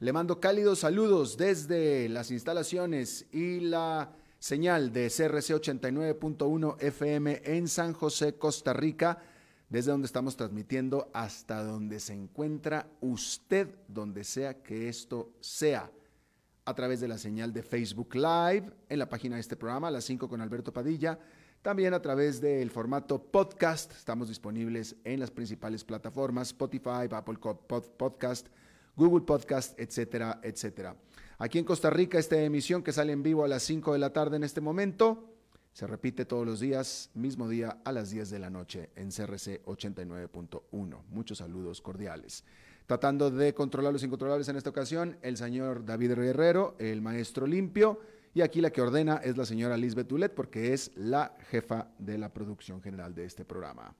le mando cálidos saludos desde las instalaciones y la señal de CRC 89.1 FM en San José, Costa Rica, desde donde estamos transmitiendo hasta donde se encuentra usted, donde sea que esto sea, a través de la señal de Facebook Live, en la página de este programa, las 5 con Alberto Padilla, también a través del formato podcast, estamos disponibles en las principales plataformas, Spotify, Apple Podcast, Google Podcast, etcétera, etcétera. Aquí en Costa Rica, esta emisión que sale en vivo a las 5 de la tarde en este momento, se repite todos los días, mismo día a las 10 de la noche en CRC 89.1. Muchos saludos cordiales. Tratando de controlar los incontrolables en esta ocasión, el señor David Guerrero, el maestro limpio, y aquí la que ordena es la señora Lisbeth Dulet, porque es la jefa de la producción general de este programa.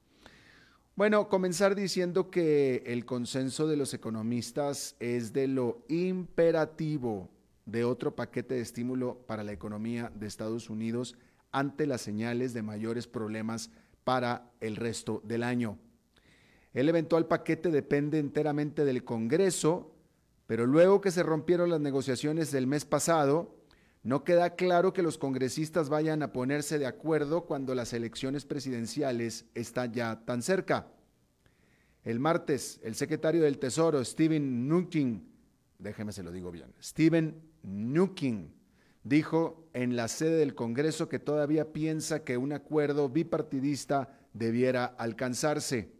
Bueno, comenzar diciendo que el consenso de los economistas es de lo imperativo de otro paquete de estímulo para la economía de Estados Unidos ante las señales de mayores problemas para el resto del año. El eventual paquete depende enteramente del Congreso, pero luego que se rompieron las negociaciones del mes pasado, no queda claro que los congresistas vayan a ponerse de acuerdo cuando las elecciones presidenciales están ya tan cerca. El martes, el secretario del Tesoro, Steven Mnuchin, déjeme se lo digo bien, Steven Mnuchin, dijo en la sede del Congreso que todavía piensa que un acuerdo bipartidista debiera alcanzarse.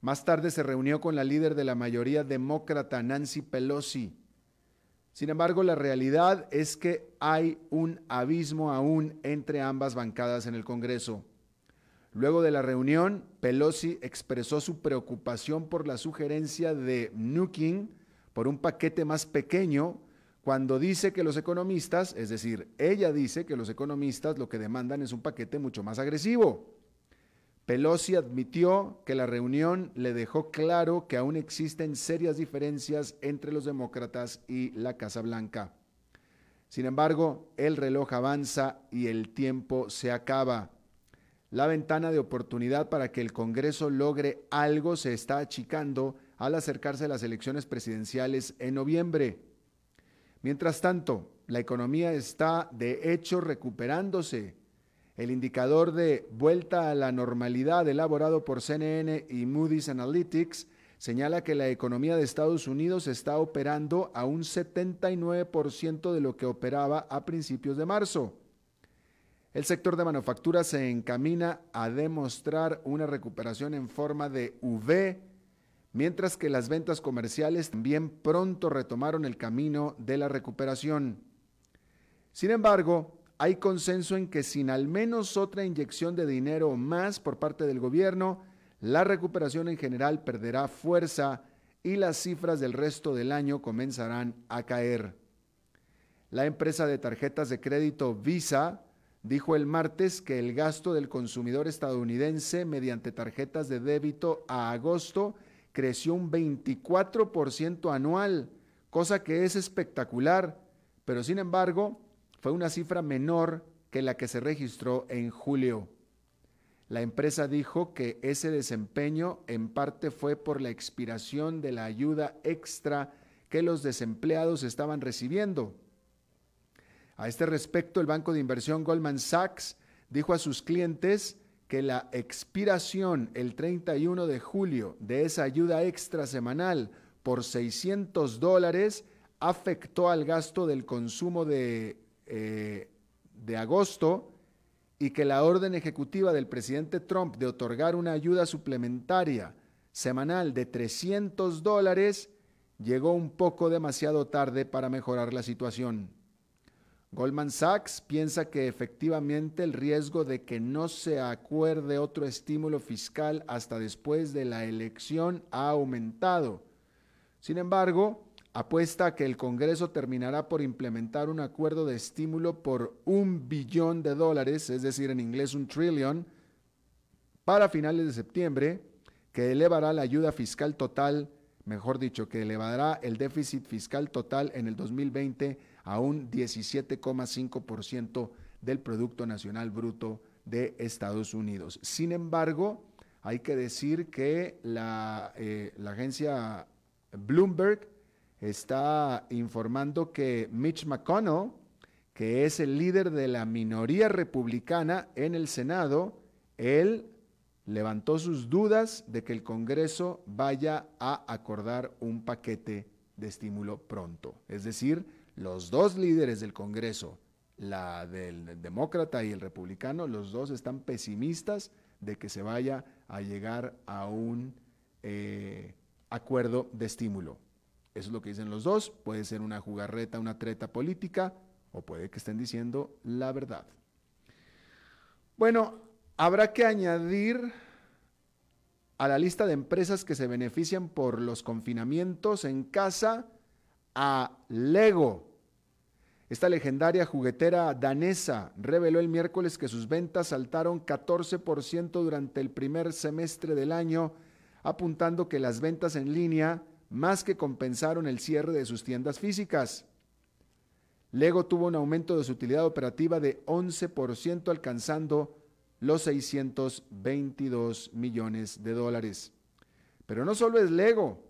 Más tarde se reunió con la líder de la mayoría demócrata, Nancy Pelosi, sin embargo, la realidad es que hay un abismo aún entre ambas bancadas en el Congreso. Luego de la reunión, Pelosi expresó su preocupación por la sugerencia de Nukin por un paquete más pequeño, cuando dice que los economistas, es decir, ella dice que los economistas lo que demandan es un paquete mucho más agresivo. Pelosi admitió que la reunión le dejó claro que aún existen serias diferencias entre los demócratas y la Casa Blanca. Sin embargo, el reloj avanza y el tiempo se acaba. La ventana de oportunidad para que el Congreso logre algo se está achicando al acercarse a las elecciones presidenciales en noviembre. Mientras tanto, la economía está de hecho recuperándose el indicador de vuelta a la normalidad elaborado por CNN y Moody's Analytics señala que la economía de Estados Unidos está operando a un 79% de lo que operaba a principios de marzo. El sector de manufactura se encamina a demostrar una recuperación en forma de V, mientras que las ventas comerciales también pronto retomaron el camino de la recuperación. Sin embargo, hay consenso en que sin al menos otra inyección de dinero más por parte del gobierno, la recuperación en general perderá fuerza y las cifras del resto del año comenzarán a caer. La empresa de tarjetas de crédito Visa dijo el martes que el gasto del consumidor estadounidense mediante tarjetas de débito a agosto creció un 24% anual, cosa que es espectacular, pero sin embargo fue una cifra menor que la que se registró en julio. La empresa dijo que ese desempeño en parte fue por la expiración de la ayuda extra que los desempleados estaban recibiendo. A este respecto, el banco de inversión Goldman Sachs dijo a sus clientes que la expiración el 31 de julio de esa ayuda extra semanal por 600 dólares afectó al gasto del consumo de eh, de agosto y que la orden ejecutiva del presidente Trump de otorgar una ayuda suplementaria semanal de 300 dólares llegó un poco demasiado tarde para mejorar la situación. Goldman Sachs piensa que efectivamente el riesgo de que no se acuerde otro estímulo fiscal hasta después de la elección ha aumentado. Sin embargo, apuesta que el Congreso terminará por implementar un acuerdo de estímulo por un billón de dólares, es decir, en inglés un trillón, para finales de septiembre, que elevará la ayuda fiscal total, mejor dicho, que elevará el déficit fiscal total en el 2020 a un 17,5% del Producto Nacional Bruto de Estados Unidos. Sin embargo, hay que decir que la, eh, la agencia Bloomberg está informando que Mitch McConnell, que es el líder de la minoría republicana en el Senado, él levantó sus dudas de que el Congreso vaya a acordar un paquete de estímulo pronto. Es decir, los dos líderes del Congreso, la del demócrata y el republicano, los dos están pesimistas de que se vaya a llegar a un eh, acuerdo de estímulo. Eso es lo que dicen los dos. Puede ser una jugarreta, una treta política, o puede que estén diciendo la verdad. Bueno, habrá que añadir a la lista de empresas que se benefician por los confinamientos en casa a Lego. Esta legendaria juguetera danesa reveló el miércoles que sus ventas saltaron 14% durante el primer semestre del año, apuntando que las ventas en línea más que compensaron el cierre de sus tiendas físicas. Lego tuvo un aumento de su utilidad operativa de 11%, alcanzando los 622 millones de dólares. Pero no solo es Lego,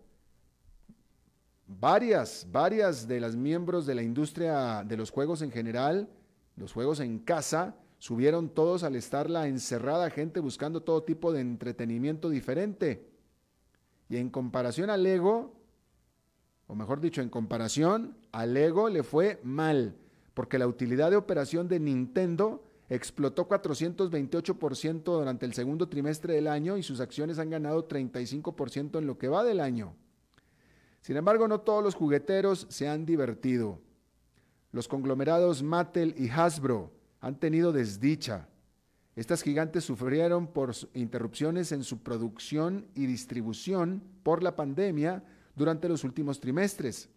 varias, varias de las miembros de la industria de los juegos en general, los juegos en casa, subieron todos al estar la encerrada gente buscando todo tipo de entretenimiento diferente. Y en comparación al Lego, o mejor dicho, en comparación al Lego le fue mal, porque la utilidad de operación de Nintendo explotó 428% durante el segundo trimestre del año y sus acciones han ganado 35% en lo que va del año. Sin embargo, no todos los jugueteros se han divertido. Los conglomerados Mattel y Hasbro han tenido desdicha. Estas gigantes sufrieron por interrupciones en su producción y distribución por la pandemia durante los últimos trimestres.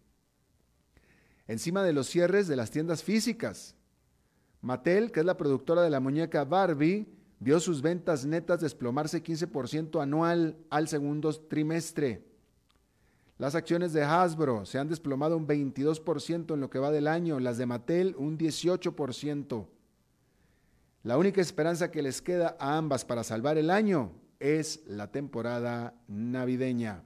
Encima de los cierres de las tiendas físicas. Mattel, que es la productora de la muñeca Barbie, vio sus ventas netas desplomarse 15% anual al segundo trimestre. Las acciones de Hasbro se han desplomado un 22% en lo que va del año, las de Mattel un 18%. La única esperanza que les queda a ambas para salvar el año es la temporada navideña.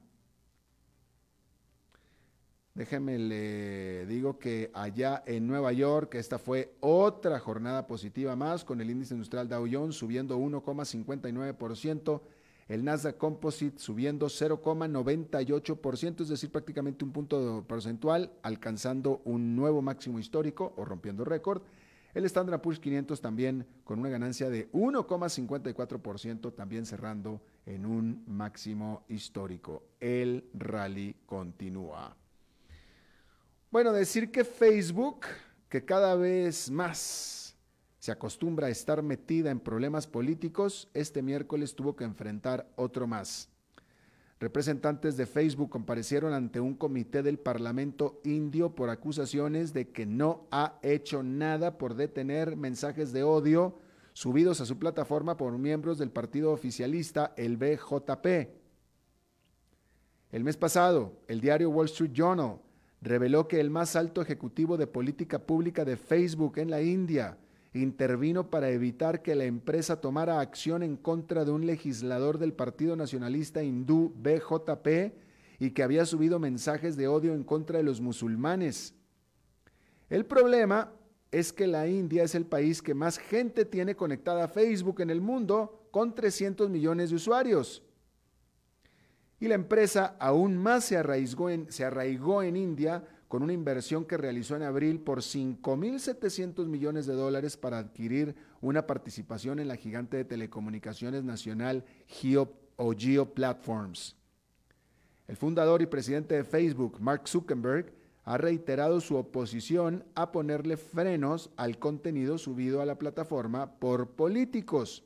Déjeme le digo que allá en Nueva York esta fue otra jornada positiva más con el índice industrial Dow Jones subiendo 1,59% el Nasdaq Composite subiendo 0,98%, es decir, prácticamente un punto porcentual, alcanzando un nuevo máximo histórico o rompiendo récord. El Standard Poor's 500 también con una ganancia de 1,54%, también cerrando en un máximo histórico. El rally continúa. Bueno, decir que Facebook, que cada vez más se acostumbra a estar metida en problemas políticos, este miércoles tuvo que enfrentar otro más. Representantes de Facebook comparecieron ante un comité del Parlamento indio por acusaciones de que no ha hecho nada por detener mensajes de odio subidos a su plataforma por miembros del partido oficialista, el BJP. El mes pasado, el diario Wall Street Journal reveló que el más alto ejecutivo de política pública de Facebook en la India, intervino para evitar que la empresa tomara acción en contra de un legislador del Partido Nacionalista Hindú BJP y que había subido mensajes de odio en contra de los musulmanes. El problema es que la India es el país que más gente tiene conectada a Facebook en el mundo, con 300 millones de usuarios. Y la empresa aún más se arraigó en, se arraigó en India con una inversión que realizó en abril por 5.700 millones de dólares para adquirir una participación en la gigante de telecomunicaciones nacional Geo, o Geo Platforms. El fundador y presidente de Facebook, Mark Zuckerberg, ha reiterado su oposición a ponerle frenos al contenido subido a la plataforma por políticos.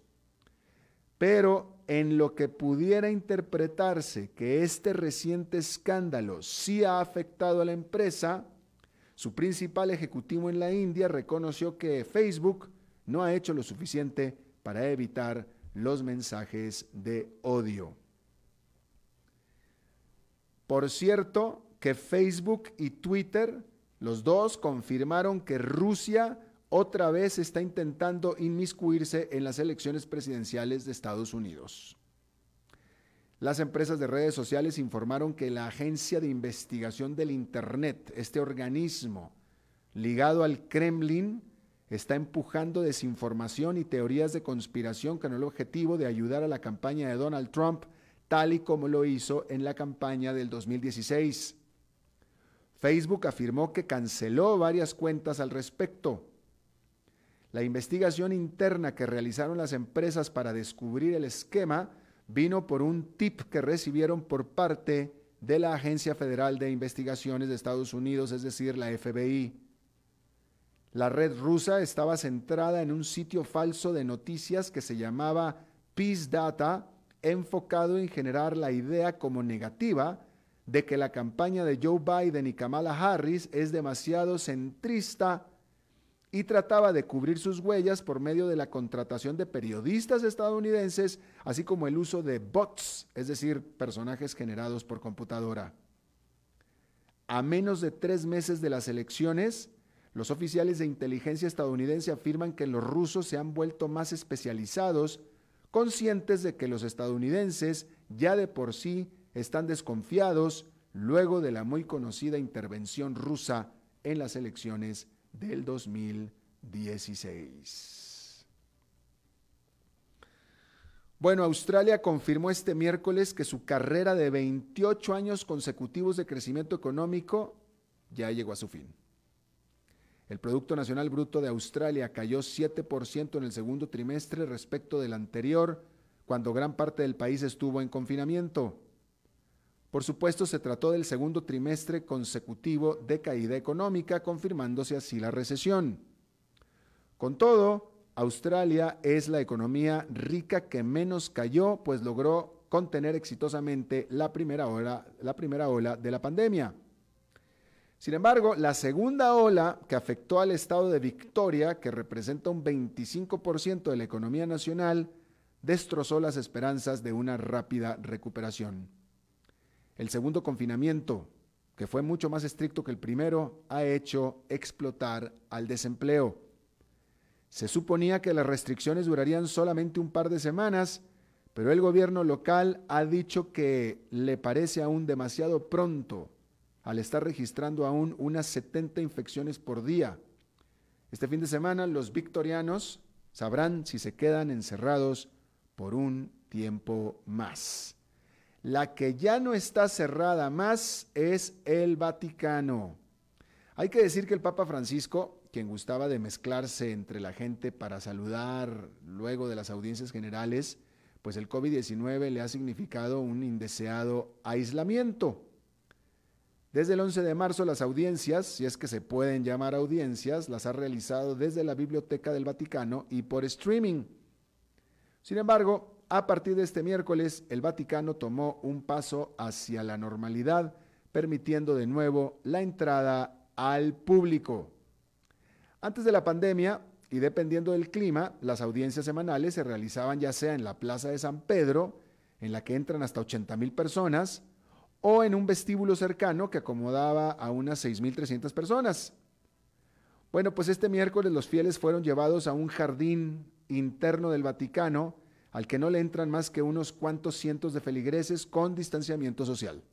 Pero en lo que pudiera interpretarse que este reciente escándalo sí ha afectado a la empresa, su principal ejecutivo en la India reconoció que Facebook no ha hecho lo suficiente para evitar los mensajes de odio. Por cierto, que Facebook y Twitter, los dos confirmaron que Rusia otra vez está intentando inmiscuirse en las elecciones presidenciales de Estados Unidos. Las empresas de redes sociales informaron que la Agencia de Investigación del Internet, este organismo ligado al Kremlin, está empujando desinformación y teorías de conspiración con el objetivo de ayudar a la campaña de Donald Trump, tal y como lo hizo en la campaña del 2016. Facebook afirmó que canceló varias cuentas al respecto. La investigación interna que realizaron las empresas para descubrir el esquema vino por un tip que recibieron por parte de la Agencia Federal de Investigaciones de Estados Unidos, es decir, la FBI. La red rusa estaba centrada en un sitio falso de noticias que se llamaba Peace Data, enfocado en generar la idea como negativa de que la campaña de Joe Biden y Kamala Harris es demasiado centrista y trataba de cubrir sus huellas por medio de la contratación de periodistas estadounidenses, así como el uso de bots, es decir, personajes generados por computadora. A menos de tres meses de las elecciones, los oficiales de inteligencia estadounidense afirman que los rusos se han vuelto más especializados, conscientes de que los estadounidenses ya de por sí están desconfiados luego de la muy conocida intervención rusa en las elecciones del 2016. Bueno, Australia confirmó este miércoles que su carrera de 28 años consecutivos de crecimiento económico ya llegó a su fin. El Producto Nacional Bruto de Australia cayó 7% en el segundo trimestre respecto del anterior, cuando gran parte del país estuvo en confinamiento. Por supuesto, se trató del segundo trimestre consecutivo de caída económica, confirmándose así la recesión. Con todo, Australia es la economía rica que menos cayó, pues logró contener exitosamente la primera ola, la primera ola de la pandemia. Sin embargo, la segunda ola que afectó al estado de Victoria, que representa un 25% de la economía nacional, destrozó las esperanzas de una rápida recuperación. El segundo confinamiento, que fue mucho más estricto que el primero, ha hecho explotar al desempleo. Se suponía que las restricciones durarían solamente un par de semanas, pero el gobierno local ha dicho que le parece aún demasiado pronto al estar registrando aún unas 70 infecciones por día. Este fin de semana los victorianos sabrán si se quedan encerrados por un tiempo más. La que ya no está cerrada más es el Vaticano. Hay que decir que el Papa Francisco, quien gustaba de mezclarse entre la gente para saludar luego de las audiencias generales, pues el COVID-19 le ha significado un indeseado aislamiento. Desde el 11 de marzo las audiencias, si es que se pueden llamar audiencias, las ha realizado desde la Biblioteca del Vaticano y por streaming. Sin embargo, a partir de este miércoles, el Vaticano tomó un paso hacia la normalidad, permitiendo de nuevo la entrada al público. Antes de la pandemia, y dependiendo del clima, las audiencias semanales se realizaban ya sea en la Plaza de San Pedro, en la que entran hasta 80 mil personas, o en un vestíbulo cercano que acomodaba a unas 6.300 personas. Bueno, pues este miércoles los fieles fueron llevados a un jardín interno del Vaticano, al que no le entran más que unos cuantos cientos de feligreses con distanciamiento social.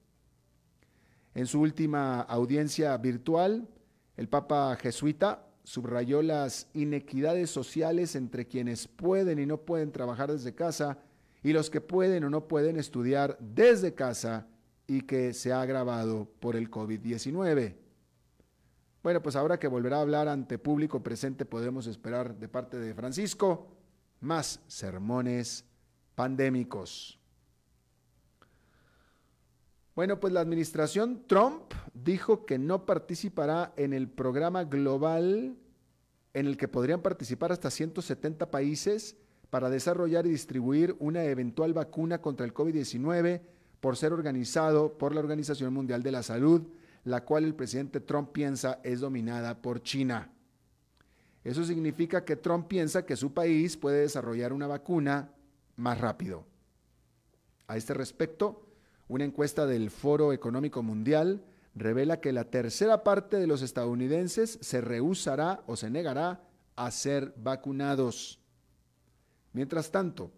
En su última audiencia virtual, el Papa jesuita subrayó las inequidades sociales entre quienes pueden y no pueden trabajar desde casa y los que pueden o no pueden estudiar desde casa y que se ha agravado por el COVID-19. Bueno, pues ahora que volverá a hablar ante público presente podemos esperar de parte de Francisco más sermones pandémicos. Bueno, pues la administración Trump dijo que no participará en el programa global en el que podrían participar hasta 170 países para desarrollar y distribuir una eventual vacuna contra el COVID-19 por ser organizado por la Organización Mundial de la Salud, la cual el presidente Trump piensa es dominada por China. Eso significa que Trump piensa que su país puede desarrollar una vacuna más rápido. A este respecto, una encuesta del Foro Económico Mundial revela que la tercera parte de los estadounidenses se rehusará o se negará a ser vacunados. Mientras tanto,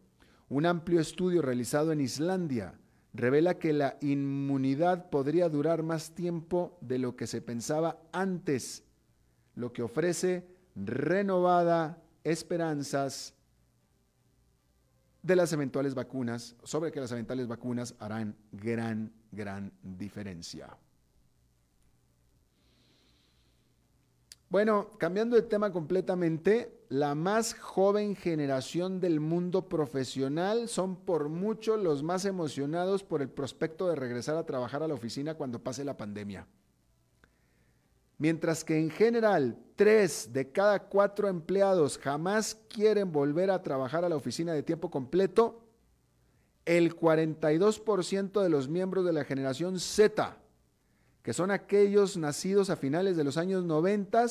un amplio estudio realizado en Islandia revela que la inmunidad podría durar más tiempo de lo que se pensaba antes, lo que ofrece renovada esperanzas de las eventuales vacunas, sobre que las eventuales vacunas harán gran, gran diferencia. Bueno, cambiando de tema completamente, la más joven generación del mundo profesional son por mucho los más emocionados por el prospecto de regresar a trabajar a la oficina cuando pase la pandemia. Mientras que en general tres de cada cuatro empleados jamás quieren volver a trabajar a la oficina de tiempo completo, el 42% de los miembros de la generación Z que son aquellos nacidos a finales de los años 90,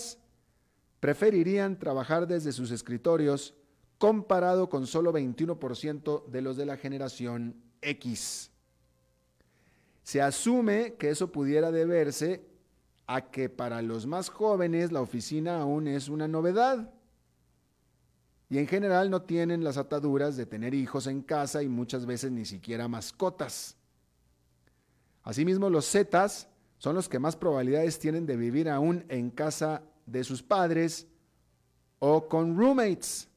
preferirían trabajar desde sus escritorios comparado con solo 21% de los de la generación X. Se asume que eso pudiera deberse a que para los más jóvenes la oficina aún es una novedad y en general no tienen las ataduras de tener hijos en casa y muchas veces ni siquiera mascotas. Asimismo, los Zetas son los que más probabilidades tienen de vivir aún en casa de sus padres o con roommates.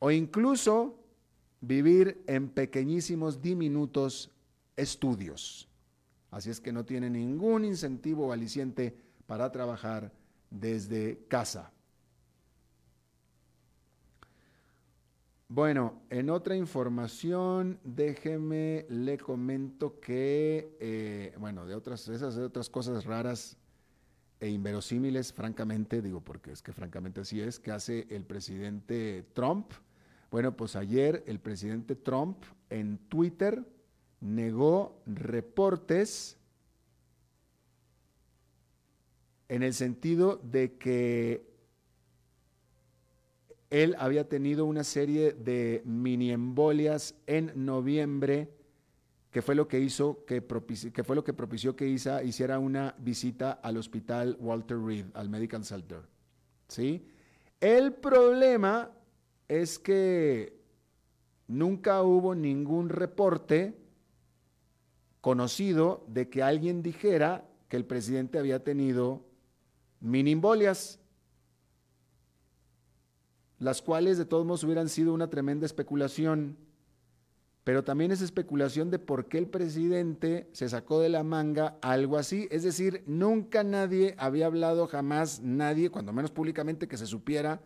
O incluso vivir en pequeñísimos, diminutos estudios. Así es que no tienen ningún incentivo aliciente para trabajar desde casa. Bueno, en otra información, déjeme, le comento que, eh, bueno, de otras, esas de otras cosas raras e inverosímiles, francamente, digo porque es que francamente así es, que hace el presidente Trump. Bueno, pues ayer el presidente Trump en Twitter negó reportes en el sentido de que él había tenido una serie de mini embolias en noviembre, que fue lo que hizo que, que fue lo que propició que Isa hiciera una visita al hospital Walter Reed, al Medical Center. ¿Sí? El problema es que nunca hubo ningún reporte conocido de que alguien dijera que el presidente había tenido mini embolias las cuales de todos modos hubieran sido una tremenda especulación, pero también es especulación de por qué el presidente se sacó de la manga algo así, es decir, nunca nadie había hablado, jamás nadie, cuando menos públicamente que se supiera,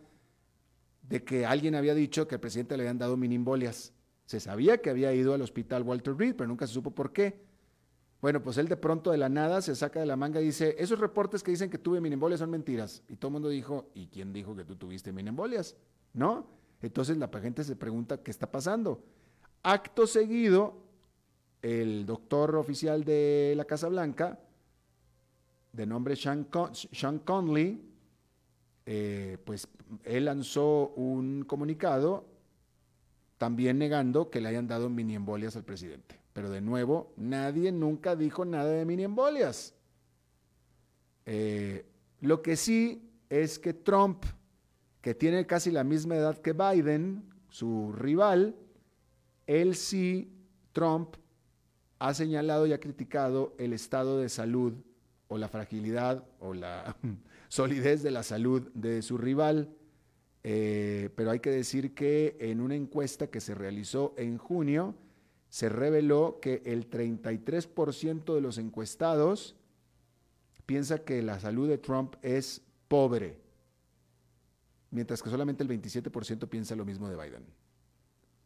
de que alguien había dicho que al presidente le habían dado minimbolias. Se sabía que había ido al hospital Walter Reed, pero nunca se supo por qué. Bueno, pues él de pronto de la nada se saca de la manga y dice, esos reportes que dicen que tuve miniembolias son mentiras. Y todo el mundo dijo, ¿y quién dijo que tú tuviste miniembolias? ¿No? Entonces la gente se pregunta, ¿qué está pasando? Acto seguido, el doctor oficial de la Casa Blanca, de nombre Sean, Conley, eh, pues él lanzó un comunicado también negando que le hayan dado miniembolias al presidente. Pero de nuevo, nadie nunca dijo nada de mini embolias. Eh, lo que sí es que Trump, que tiene casi la misma edad que Biden, su rival, él sí, Trump, ha señalado y ha criticado el estado de salud o la fragilidad o la solidez de la salud de su rival. Eh, pero hay que decir que en una encuesta que se realizó en junio, se reveló que el 33% de los encuestados piensa que la salud de Trump es pobre, mientras que solamente el 27% piensa lo mismo de Biden.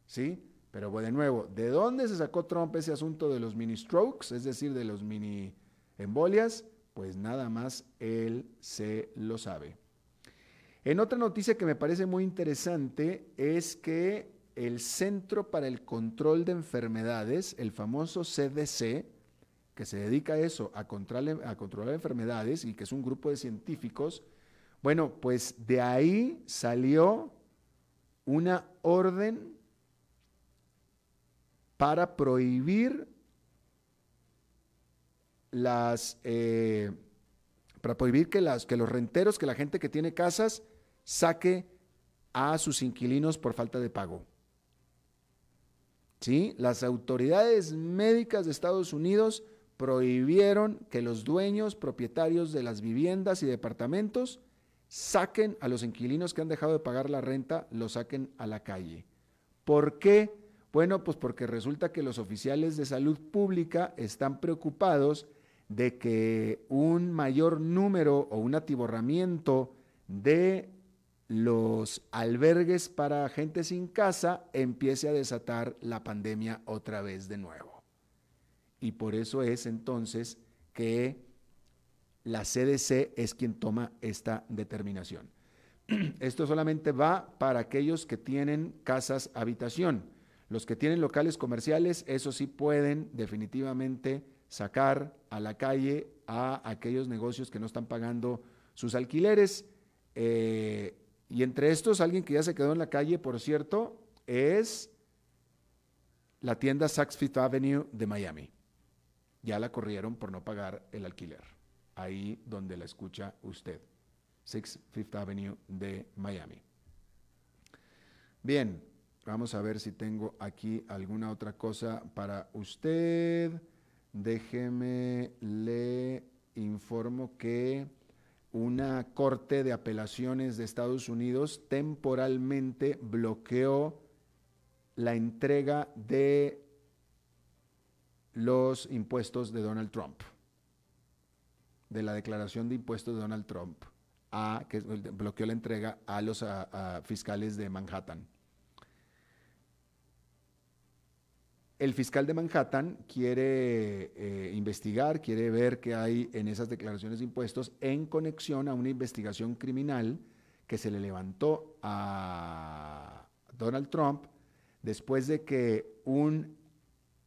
¿Sí? Pero de nuevo, ¿de dónde se sacó Trump ese asunto de los mini strokes, es decir, de los mini embolias? Pues nada más él se lo sabe. En otra noticia que me parece muy interesante es que el Centro para el Control de Enfermedades, el famoso CDC, que se dedica a eso, a controlar, enfermedades y que es un grupo de científicos, bueno, pues de ahí salió una orden para prohibir las, eh, para prohibir que, las, que los renteros, que la gente que tiene casas, saque a sus inquilinos por falta de pago. ¿Sí? Las autoridades médicas de Estados Unidos prohibieron que los dueños, propietarios de las viviendas y departamentos saquen a los inquilinos que han dejado de pagar la renta, los saquen a la calle. ¿Por qué? Bueno, pues porque resulta que los oficiales de salud pública están preocupados de que un mayor número o un atiborramiento de los albergues para gente sin casa empiece a desatar la pandemia otra vez de nuevo. Y por eso es entonces que la CDC es quien toma esta determinación. Esto solamente va para aquellos que tienen casas habitación. Los que tienen locales comerciales, eso sí pueden definitivamente sacar a la calle a aquellos negocios que no están pagando sus alquileres. Eh, y entre estos, alguien que ya se quedó en la calle, por cierto, es la tienda Saks Fifth Avenue de Miami. Ya la corrieron por no pagar el alquiler. Ahí donde la escucha usted. Saks Fifth Avenue de Miami. Bien, vamos a ver si tengo aquí alguna otra cosa para usted. Déjeme, le informo que una corte de apelaciones de Estados Unidos temporalmente bloqueó la entrega de los impuestos de Donald Trump, de la declaración de impuestos de Donald Trump, a, que bloqueó la entrega a los fiscales de Manhattan. El fiscal de Manhattan quiere eh, investigar, quiere ver qué hay en esas declaraciones de impuestos en conexión a una investigación criminal que se le levantó a Donald Trump después de que un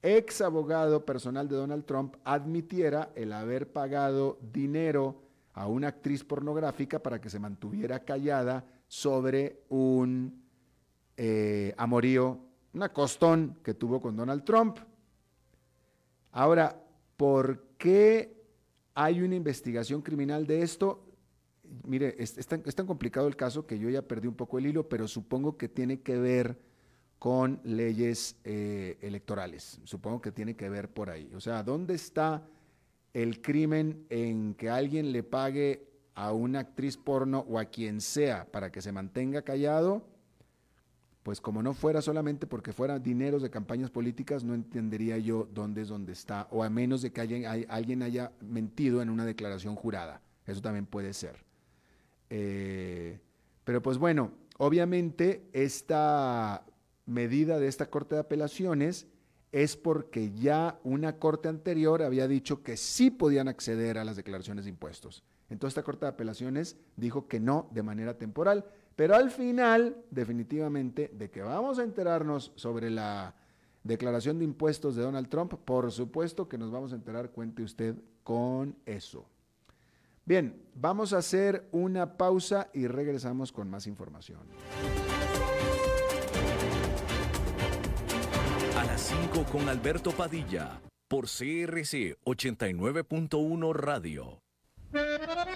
ex abogado personal de Donald Trump admitiera el haber pagado dinero a una actriz pornográfica para que se mantuviera callada sobre un eh, amorío una costón que tuvo con Donald Trump. Ahora, ¿por qué hay una investigación criminal de esto? Mire, es, tan, complicado el caso que yo ya perdí un poco el hilo, pero supongo que tiene que ver con leyes eh, electorales. Supongo que tiene que ver por ahí. O sea, ¿dónde está el crimen en que alguien le pague a una actriz porno o a quien sea para que se mantenga callado? Pues como no fuera solamente porque fuera dineros de campañas políticas, no entendería yo dónde es donde está, o a menos de que alguien, haya mentido en una declaración jurada. Eso también puede ser. Eh, pero pues bueno, obviamente esta medida de esta Corte de Apelaciones es porque ya una Corte anterior había dicho que sí podían acceder a las declaraciones de impuestos. Entonces esta Corte de Apelaciones dijo que no de manera temporal pero al final, definitivamente, de que vamos a enterarnos sobre la declaración de impuestos de Donald Trump, por supuesto que nos vamos a enterar, cuente usted con eso. Bien, vamos a hacer una pausa y regresamos con más información. A las 5 con Alberto Padilla, por CRC 89.1 Radio.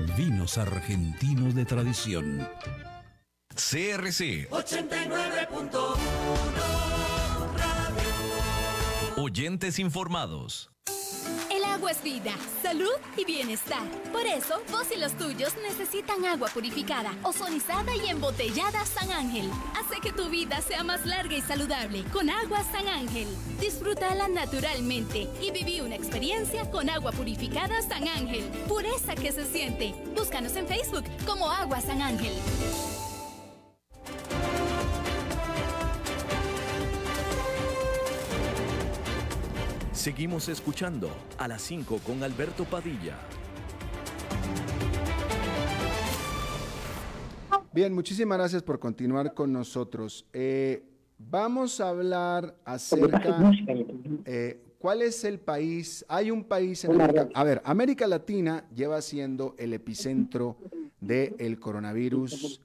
Vinos argentinos de tradición. CRC 89.1 Oyentes informados. Agua es vida, salud y bienestar. Por eso, vos y los tuyos necesitan agua purificada, ozonizada y embotellada San Ángel. Hace que tu vida sea más larga y saludable con agua San Ángel. Disfrútala naturalmente y viví una experiencia con agua purificada San Ángel. Pureza que se siente. Búscanos en Facebook como Agua San Ángel. Seguimos escuchando a las 5 con Alberto Padilla. Bien, muchísimas gracias por continuar con nosotros. Eh, vamos a hablar acerca... Eh, ¿Cuál es el país? Hay un país en América... A ver, América Latina lleva siendo el epicentro del coronavirus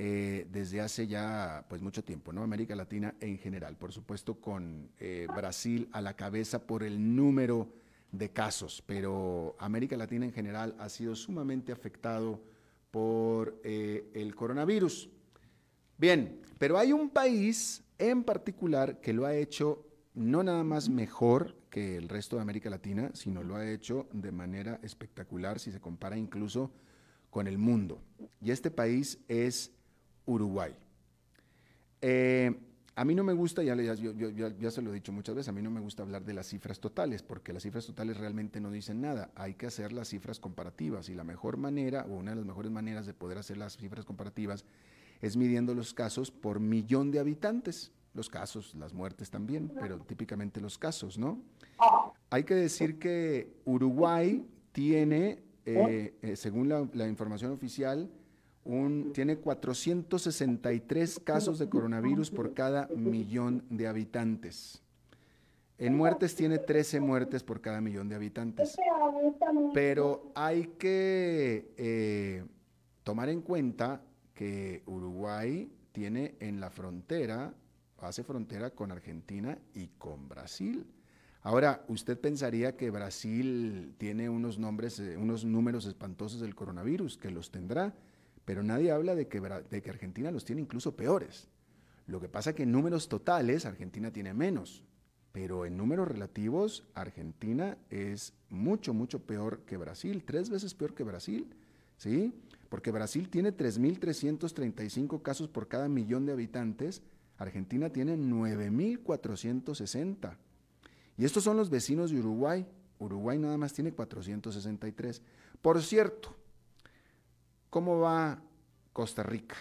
eh, desde hace ya pues mucho tiempo, ¿no? América Latina en general, por supuesto con eh, Brasil a la cabeza por el número de casos, pero América Latina en general ha sido sumamente afectado por eh, el coronavirus. Bien, pero hay un país en particular que lo ha hecho no nada más mejor que el resto de América Latina, sino lo ha hecho de manera espectacular si se compara incluso con el mundo. Y este país es Uruguay. Eh, a mí no me gusta, ya, ya, se lo he dicho muchas veces, a mí no me gusta hablar de las cifras totales, porque las cifras totales realmente no dicen nada. Hay que hacer las cifras comparativas y la mejor manera, o una de las mejores maneras de poder hacer las cifras comparativas, es midiendo los casos por millón de habitantes. Los casos, las muertes también, pero típicamente los casos, ¿no? Hay que decir que Uruguay tiene, eh, eh, según la información oficial, tiene 463 casos de coronavirus por cada millón de habitantes. En muertes tiene 13 muertes por cada millón de habitantes. Pero hay que eh, tomar en cuenta que Uruguay tiene en la frontera, hace frontera con Argentina y con Brasil. Ahora, usted pensaría que Brasil tiene unos nombres, eh, unos números espantosos del coronavirus, que los tendrá, pero nadie habla de que, de que Argentina los tiene incluso peores. Lo que pasa es que en números totales Argentina tiene menos, pero en números relativos Argentina es mucho, mucho peor que Brasil, tres veces peor que Brasil, ¿sí? Porque Brasil tiene 3.335 casos por cada millón de habitantes, Argentina tiene 9.460. Y estos son los vecinos de Uruguay. Uruguay nada más tiene 463. Por cierto, ¿Cómo va Costa Rica?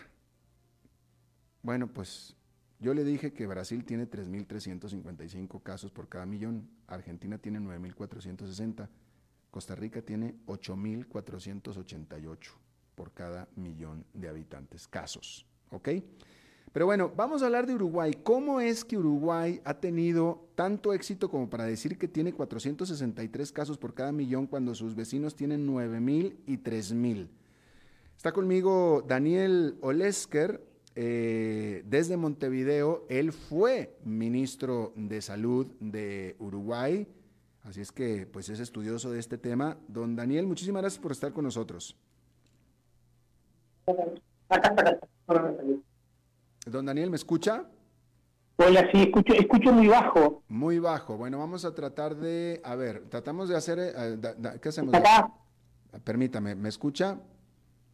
Bueno, pues yo le dije que Brasil tiene 3.355 casos por cada millón, Argentina tiene 9.460, Costa Rica tiene 8.488 por cada millón de habitantes, casos, ¿ok? Pero bueno, vamos a hablar de Uruguay. ¿Cómo es que Uruguay ha tenido tanto éxito como para decir que tiene 463 casos por cada millón cuando sus vecinos tienen 9.000 y 3.000? Está conmigo Daniel Olesker, eh, desde Montevideo. Él fue ministro de Salud de Uruguay, así es que pues es estudioso de este tema. Don Daniel, muchísimas gracias por estar con nosotros. Don Daniel, ¿me escucha? Hola, sí, escucho, escucho muy bajo. Muy bajo. Bueno, vamos a tratar de, a ver, tratamos de hacer, eh, ¿qué hacemos? Permítame, ¿me escucha?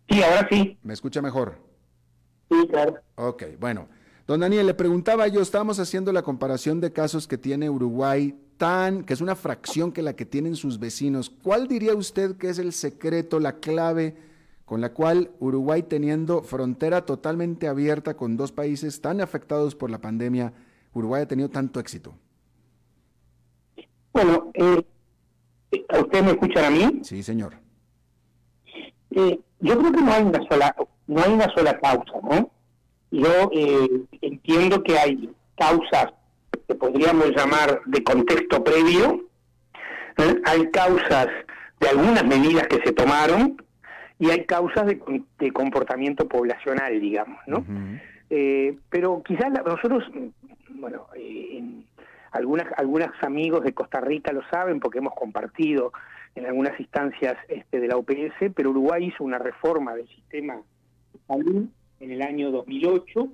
Sí, ahora sí. ¿Me escucha mejor? Sí, claro. Ok, bueno. Don Daniel, le preguntaba yo, estábamos haciendo la comparación de casos que tiene Uruguay tan, que es una fracción que la que tienen sus vecinos. ¿Cuál diría usted que es el secreto, la clave con la cual Uruguay, teniendo frontera totalmente abierta con dos países tan afectados por la pandemia, Uruguay ha tenido tanto éxito? Bueno, eh, ¿usted me escucha a mí? Sí, señor. Eh, yo creo que no hay una sola, no hay una sola causa, ¿no? Yo eh, entiendo que hay causas que podríamos llamar de contexto previo, ¿eh? hay causas de algunas medidas que se tomaron y hay causas de, comportamiento poblacional, digamos, ¿no? pero quizás nosotros, bueno, algunas, algunos amigos de Costa Rica lo saben porque hemos compartido en algunas instancias este, de la OPS, pero Uruguay hizo una reforma del sistema de salud en el año 2008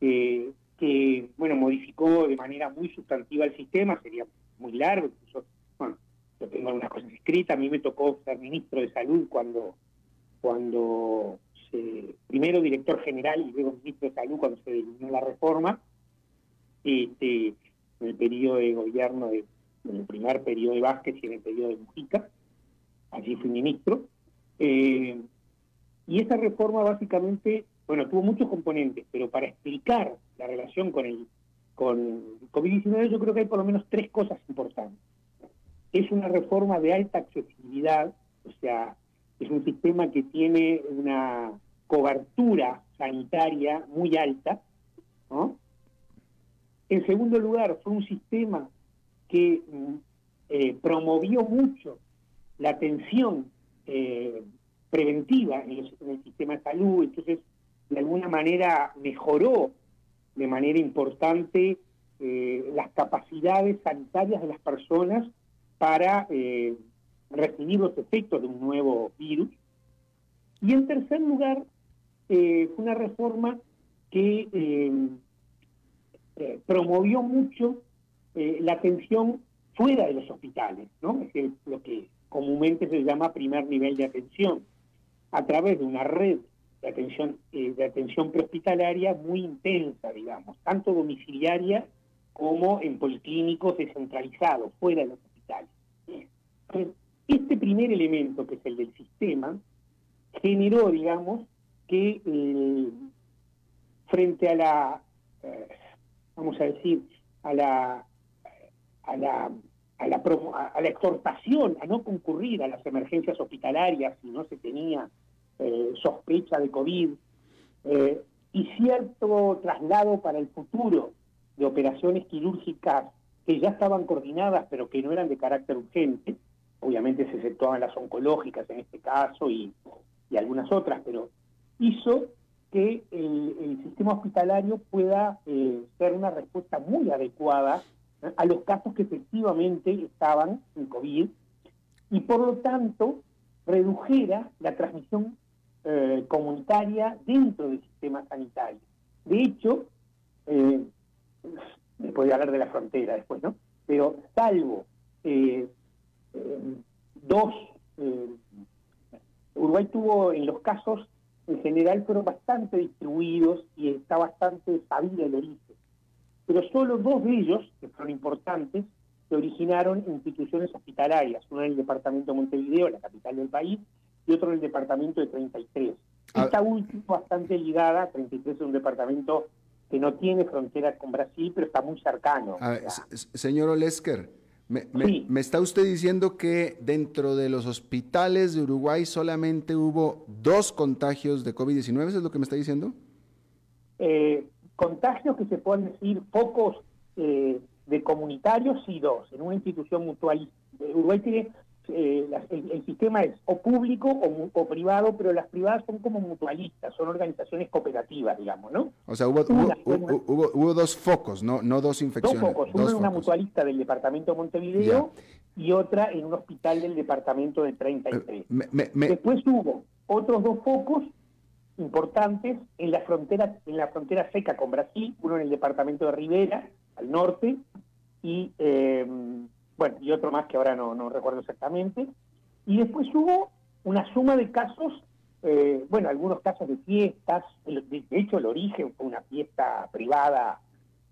eh, que, bueno, modificó de manera muy sustantiva el sistema, sería muy largo, incluso, bueno, yo tengo algunas cosas escritas, a mí me tocó ser ministro de salud cuando, cuando se, primero director general y luego ministro de salud cuando se eliminó la reforma, este, en el periodo de gobierno, de, en el primer periodo de Vázquez y en el periodo de Mujica, allí fui ministro, eh, y esa reforma básicamente, bueno, tuvo muchos componentes, pero para explicar la relación con el con COVID-19 yo creo que hay por lo menos tres cosas importantes. Es una reforma de alta accesibilidad, o sea, es un sistema que tiene una cobertura sanitaria muy alta, ¿no? En segundo lugar, fue un sistema que mm, eh, promovió mucho la atención eh, preventiva en, el sistema de salud, entonces de alguna manera mejoró de manera importante eh, las capacidades sanitarias de las personas para recibir los efectos de un nuevo virus. Y en tercer lugar, una reforma que promovió mucho la atención fuera de los hospitales, ¿no? es lo que comúnmente se llama primer nivel de atención a través de una red de atención, eh, de atención prehospitalaria muy intensa, digamos, tanto domiciliaria como en policlínicos descentralizados, fuera de los hospitales. Este primer elemento, que es el del sistema, generó, digamos, que eh, frente a la, eh, vamos a decir, a la, a la a la, a la exhortación a no concurrir a las emergencias hospitalarias si no se tenía eh, sospecha de COVID eh, y cierto traslado para el futuro de operaciones quirúrgicas que ya estaban coordinadas pero que no eran de carácter urgente, obviamente se exceptuaban las oncológicas en este caso y, algunas otras, pero hizo que el, sistema hospitalario pueda eh, ser una respuesta muy adecuada a los casos que efectivamente estaban en COVID y por lo tanto redujera la transmisión eh, comunitaria dentro del sistema sanitario. De hecho, eh, de hablar de la frontera después, ¿no? Pero salvo eh, eh, dos, Uruguay tuvo en los casos, en general fueron bastante distribuidos y está bastante sabido el origen pero solo dos de ellos, que fueron importantes, se originaron en instituciones hospitalarias, uno en el departamento de Montevideo, la capital del país, y otro en el departamento de 33. Ah. Esta última bastante ligada, 33 es un departamento que no tiene fronteras con Brasil, pero está muy cercano. señor Olesker, me, me, está usted diciendo que dentro de los hospitales de Uruguay solamente hubo dos contagios de COVID-19, ¿es lo que me está diciendo? Eh, contagios que se pueden decir pocos eh, de comunitarios y dos, en una institución mutual. Uruguay tiene, eh, el, sistema es o público o, privado, pero las privadas son como mutualistas, son organizaciones cooperativas, digamos, ¿no? O sea, hubo, hubo, dos focos, no, no dos infecciones. Dos focos, una en una mutualista del departamento de Montevideo y otra en un hospital del departamento de 33. Después hubo otros dos focos importantes en la frontera, en la frontera seca con Brasil, uno en el departamento de Rivera, al norte, y em, bueno, y otro más que ahora no, recuerdo exactamente. Y después hubo una suma de casos, eh, bueno, algunos casos de fiestas, de, hecho el origen fue una fiesta privada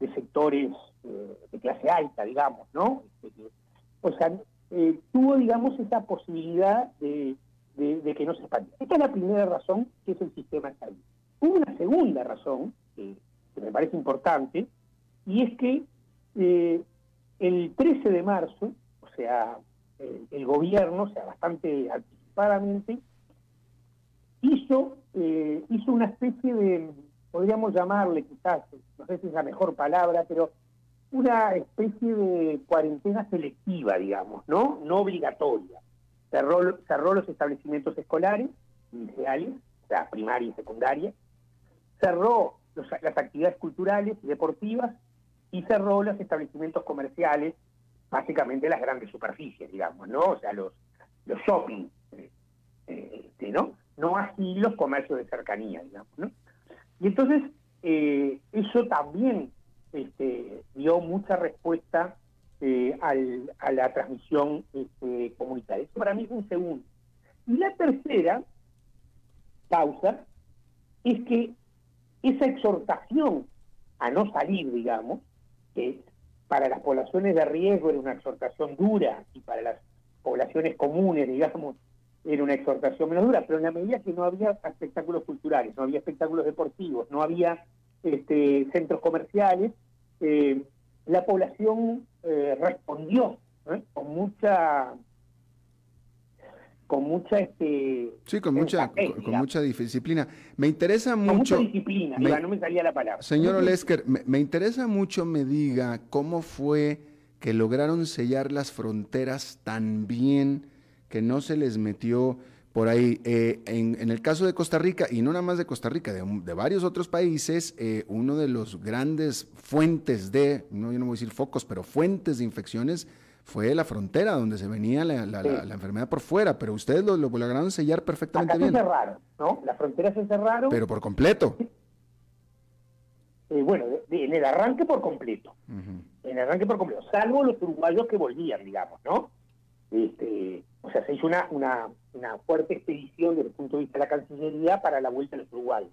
de sectores eh, de clase alta, digamos, ¿no? Este, o sea, eh, tuvo, digamos, esa posibilidad de de, que no se expande. Esta es la primera razón, que es el sistema de. Hubo una segunda razón, que, me parece importante, y es que eh, el 13 de marzo, o sea, el, gobierno, o sea, bastante anticipadamente, hizo, eh, hizo una especie de, podríamos llamarle quizás, no sé si es la mejor palabra, pero una especie de cuarentena selectiva, digamos, ¿no? No obligatoria cerró, los establecimientos escolares, iniciales, o sea, primaria y secundaria, cerró las actividades culturales y deportivas y cerró los establecimientos comerciales, básicamente las grandes superficies, digamos, ¿no? O sea, los, los shopping, eh, este, ¿no? No así los comercios de cercanía, digamos, ¿no? Y entonces, eh, eso también este, dio mucha respuesta eh, a la transmisión este, comunitaria. Eso para mí es un segundo. Y la tercera causa es que esa exhortación a no salir, digamos, que para las poblaciones de riesgo era una exhortación dura y para las poblaciones comunes, digamos, era una exhortación menos dura, pero en la medida que no había espectáculos culturales, no había espectáculos deportivos, no había este, centros comerciales, eh, la población eh, respondió ¿eh? con mucha con mucha este sí con mucha con, mucha disciplina. Me interesa mucho mucha disciplina no me salía la palabra. Señor Olesker me, me, interesa mucho me diga cómo fue que lograron sellar las fronteras tan bien que no se les metió por ahí. Eh, en, el caso de Costa Rica, y no nada más de Costa Rica, de, varios otros países, eh, uno de los grandes fuentes de, no, yo no voy a decir focos, pero fuentes de infecciones fue la frontera donde se venía la, enfermedad por fuera, pero ustedes lo, lograron sellar perfectamente Acá bien. se cerraron, ¿no? Las fronteras se cerraron. Pero por completo. Eh, bueno, en el arranque por completo. En el arranque por completo, salvo los uruguayos que volvían, digamos, ¿no? Este, o sea, se hizo una, una, fuerte expedición desde el punto de vista de la Cancillería para la vuelta a los uruguayos.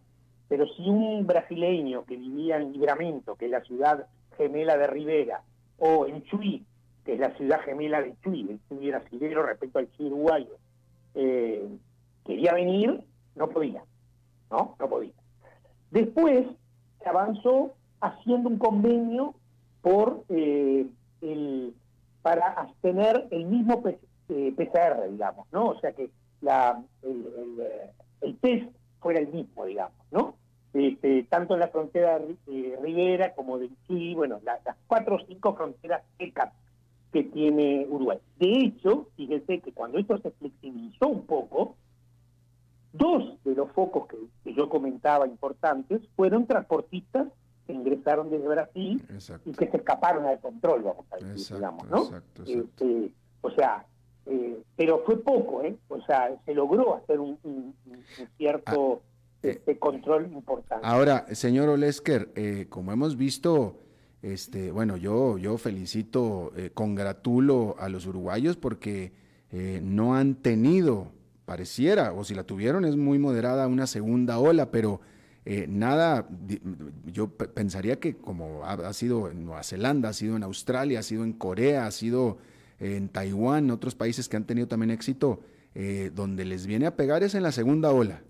Pero si un brasileño que vivía en Libramento, que es la ciudad gemela de Rivera, o en Chuy, que es la ciudad gemela de Chuy, el Chuy brasileño respecto al Chuy uruguayo, eh, quería venir, no podía, ¿no? No podía. Después se avanzó haciendo un convenio por eh, el, para tener el mismo PCR, digamos, ¿no? O sea que la, el, test fuera el mismo, digamos, ¿no? Este, tanto en la frontera de Rivera como de Chile, bueno, las cuatro o cinco fronteras secas que tiene Uruguay. De hecho, fíjense que cuando esto se flexibilizó un poco, dos de los focos que, yo comentaba importantes fueron transportistas que ingresaron desde Brasil y que se escaparon al control, vamos a decir, digamos, ¿no? Este, o sea, eh, pero fue poco, ¿eh? O sea, se logró hacer un, cierto ah, eh, este, control importante. Ahora, señor Olesker, eh, como hemos visto, este, bueno, yo, yo felicito, congratulo a los uruguayos porque no han tenido, pareciera, o si la tuvieron es muy moderada, una segunda ola, pero nada, yo pensaría que como ha, sido en Nueva Zelanda, ha sido en Australia, ha sido en Corea, ha sido en Taiwán, otros países que han tenido también éxito, eh, donde les viene a pegar es en la segunda ola.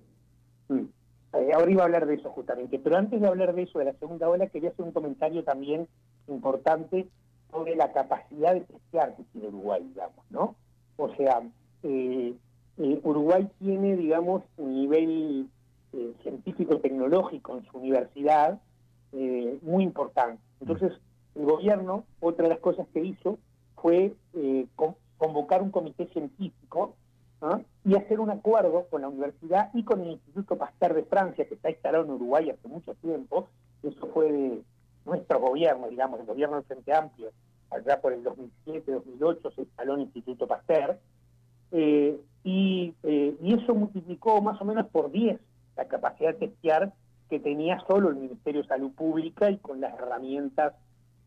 Mm. Eh, ahora iba a hablar de eso justamente, pero antes de hablar de eso, de la segunda ola, quería hacer un comentario también importante sobre la capacidad de testear que tiene Uruguay, digamos, ¿no? O sea, eh, Uruguay tiene, digamos, un nivel científico-tecnológico en su universidad muy importante. Entonces, el gobierno, otra de las cosas que hizo fue eh, convocar un comité científico y hacer un acuerdo con la universidad y con el Instituto Pasteur de Francia, que está instalado en Uruguay hace mucho tiempo. Eso fue de nuestro gobierno, digamos, el gobierno del Frente Amplio, allá por el 2007-2008 se instaló el Instituto Pasteur. Eh, y, eh, y eso multiplicó más o menos por 10 la capacidad de testear que tenía solo el Ministerio de Salud Pública y con las herramientas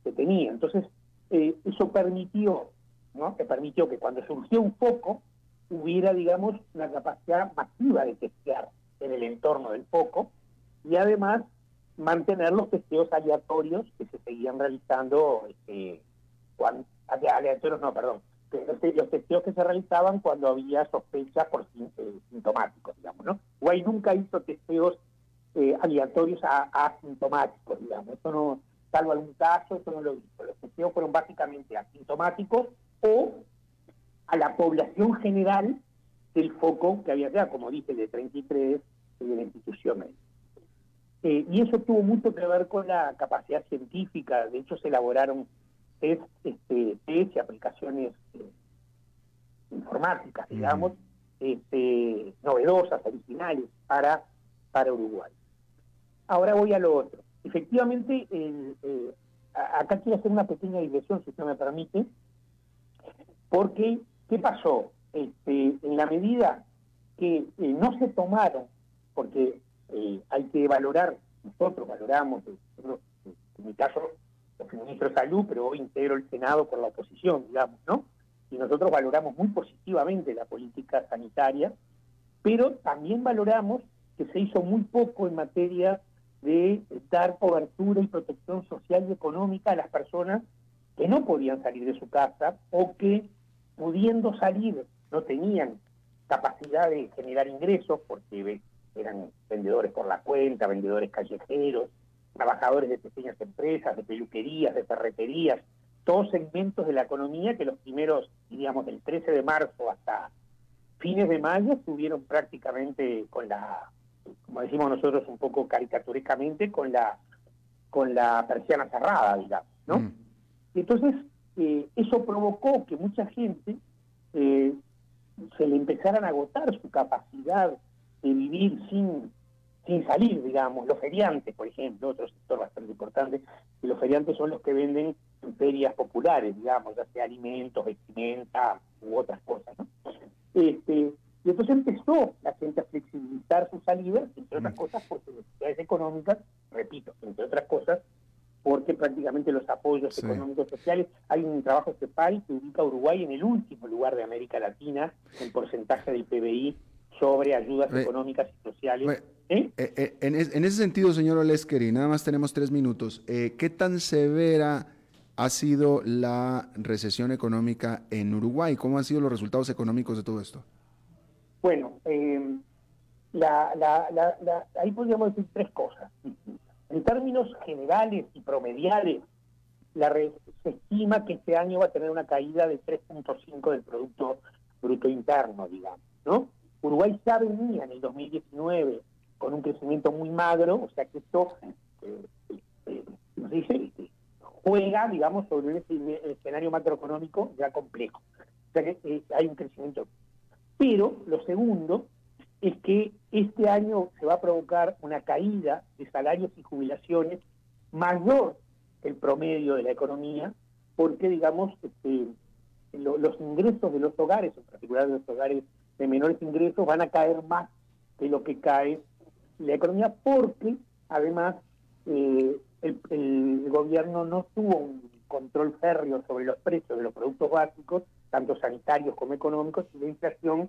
que tenía. Entonces, eh, eso permitió, ¿no? que permitió que cuando surgió un foco hubiera, digamos, una capacidad masiva de testear en el entorno del foco y además mantener los testeos aleatorios que se seguían realizando, este, cuando, no, perdón, los, testeos que se realizaban cuando había sospecha por eh, sintomáticos, digamos, ¿no? Guay nunca hizo testeos eh, aleatorios asintomáticos, digamos, eso no, salvo algún caso, eso no lo visto. Los testeos fueron básicamente asintomáticos o a la población general del foco que había ya, como dice, de 33 de la institución médica. Eh, y eso tuvo mucho que ver con la capacidad científica, de hecho se elaboraron test, este, test y aplicaciones eh, informáticas, digamos, este, novedosas, originales para, para Uruguay. Ahora voy a lo otro efectivamente, eh, acá quiero hacer una pequeña digresión, si usted me permite, porque, ¿qué pasó? Este, en la medida que eh, no se tomaron, porque eh, hay que valorar, nosotros valoramos, en mi caso fui ministro de Salud, pero hoy integro el Senado por la oposición, digamos, ¿no? Y nosotros valoramos muy positivamente la política sanitaria, pero también valoramos que se hizo muy poco en materia de dar cobertura y protección social y económica a las personas que no podían salir de su casa o que pudiendo salir no tenían capacidad de generar ingresos porque eran vendedores por la cuenta, vendedores callejeros, trabajadores de pequeñas empresas, de peluquerías, de ferreterías, todos segmentos de la economía que los primeros, digamos, del 13 de marzo hasta fines de mayo estuvieron prácticamente con la, como decimos nosotros un poco caricaturescamente, con la con la persiana cerrada, digamos, ¿no? Mm. Entonces, eh, eso provocó que mucha gente eh, se le empezaran a agotar su capacidad de vivir sin sin salir, digamos, los feriantes, por ejemplo, otro sector bastante importante, y los feriantes son los que venden en ferias populares, digamos, ya sea alimentos, vestimenta u otras cosas, ¿no? Este, y entonces empezó la gente a flexibilizar sus salidas, entre otras mm. cosas por sus necesidades económicas, repito, entre otras cosas, porque prácticamente los apoyos económicos sociales, hay un trabajo CEPAL que ubica a Uruguay en el último lugar de América Latina en porcentaje del PBI sobre ayudas económicas y sociales. ¿Eh? Eh, eh, en, ese sentido, señor Olesker, y nada más tenemos tres minutos, ¿qué tan severa ha sido la recesión económica en Uruguay? ¿Cómo han sido los resultados económicos de todo esto? Bueno, ahí podríamos decir tres cosas. En términos generales y promediales, la se estima que este año va a tener una caída de 3.5 del Producto Bruto Interno, digamos, ¿no? Uruguay ya venía en el 2019 con un crecimiento muy magro, o sea que esto, eh, eh, se dice? juega, digamos, sobre un escenario macroeconómico ya complejo. O sea que eh, hay un crecimiento. Pero lo segundo es que este año se va a provocar una caída de salarios y jubilaciones mayor que el promedio de la economía, porque, digamos, este, los ingresos de los hogares, en particular de los hogares de menores ingresos, van a caer más que lo que cae la economía, porque además eh, el, gobierno no tuvo un control férreo sobre los precios de los productos básicos, tanto sanitarios como económicos, y la inflación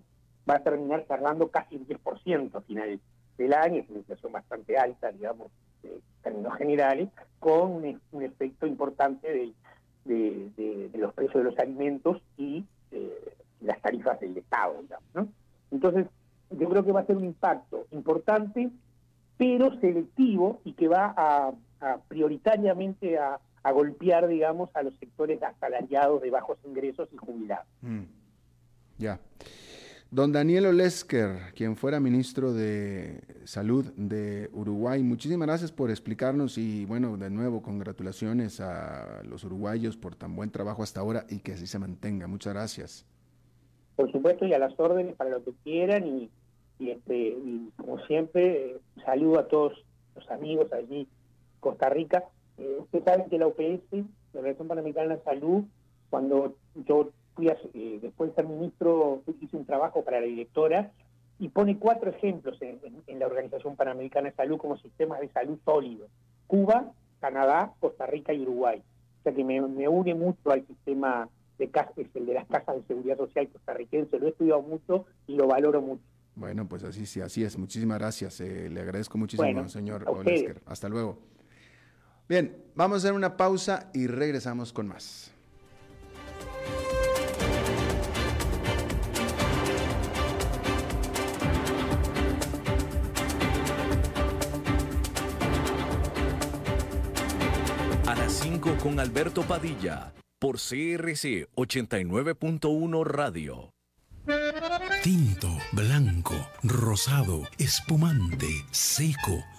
va a terminar cerrando casi el 10% a final del año, es una inflación bastante alta, digamos, en términos generales, con un, efecto importante de, los precios de los alimentos y eh, las tarifas del Estado, digamos. Entonces, yo creo que va a ser un impacto importante, pero selectivo y que va a, prioritariamente a, golpear, digamos, a los sectores asalariados de bajos ingresos y jubilados. Mm. Ya. Don Daniel Olesker, quien fuera ministro de Salud de Uruguay, muchísimas gracias por explicarnos y bueno, de nuevo, congratulaciones a los uruguayos por tan buen trabajo hasta ahora y que así se mantenga. Muchas gracias. Por supuesto, y a las órdenes para lo que quieran y y, este, como siempre, saludo a todos los amigos allí Costa Rica. Eh, ustedes saben que la OPS, la Organización Panamericana de Salud, cuando yo fui eh, después de ser ministro, hice un trabajo para la directora y pone cuatro ejemplos en, la Organización Panamericana de Salud como sistemas de salud sólidos. Cuba, Canadá, Costa Rica y Uruguay. O sea que me, une mucho al sistema de el de las casas de seguridad social costarricense. Lo he estudiado mucho y lo valoro mucho. Bueno, pues así sí, así es. Muchísimas gracias. Eh, le agradezco muchísimo, señor Olesker. Hasta luego. Bien, vamos a hacer una pausa y regresamos con más. A las 5 con Alberto Padilla, por CRC 89.1 Radio. Tinto, blanco, rosado, espumante, seco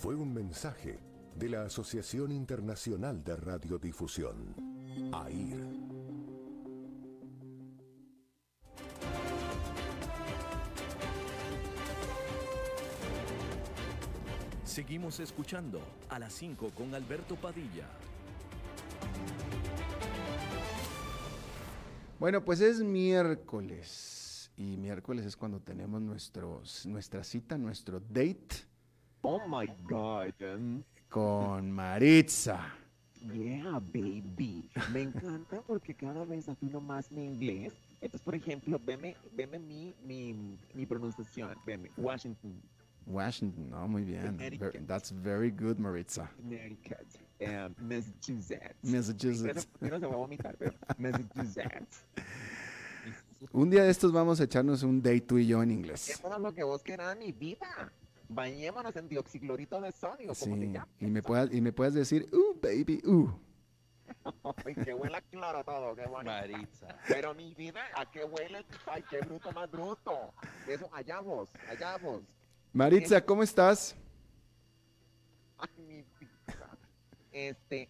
Fue un mensaje de la Asociación Internacional de Radiodifusión, AIR. Seguimos escuchando a las 5 con Alberto Padilla. Bueno, pues es miércoles. Y miércoles es cuando tenemos nuestros, nuestra cita, nuestro date Oh my God. con Maritza. Yeah, baby. Me encanta porque cada vez afino más mi inglés. Entonces, por ejemplo, veme, veme mi, mi, mi pronunciación. Veme, Washington, Washington, no, muy bien. That's very good, Maritza. Connecticut, um, Massachusetts. Massachusetts. No se va a vomitar, pero Massachusetts. Un día de estos vamos a echarnos un date tú y yo en inglés. Eso es lo que vos querás, mi vida. Bañémonos en dioxiclorito de sodio, como te Sí, llamas. y me puedas, y me puedes decir, uh, baby, uh. Ay, que huele a cloro todo, qué bonito. Maritza. Pero mi vida, ¿a qué huele? Ay, qué bruto más bruto. Eso, allá vos, allá vos. Maritza, ¿cómo estás? Ay, mi vida. Este,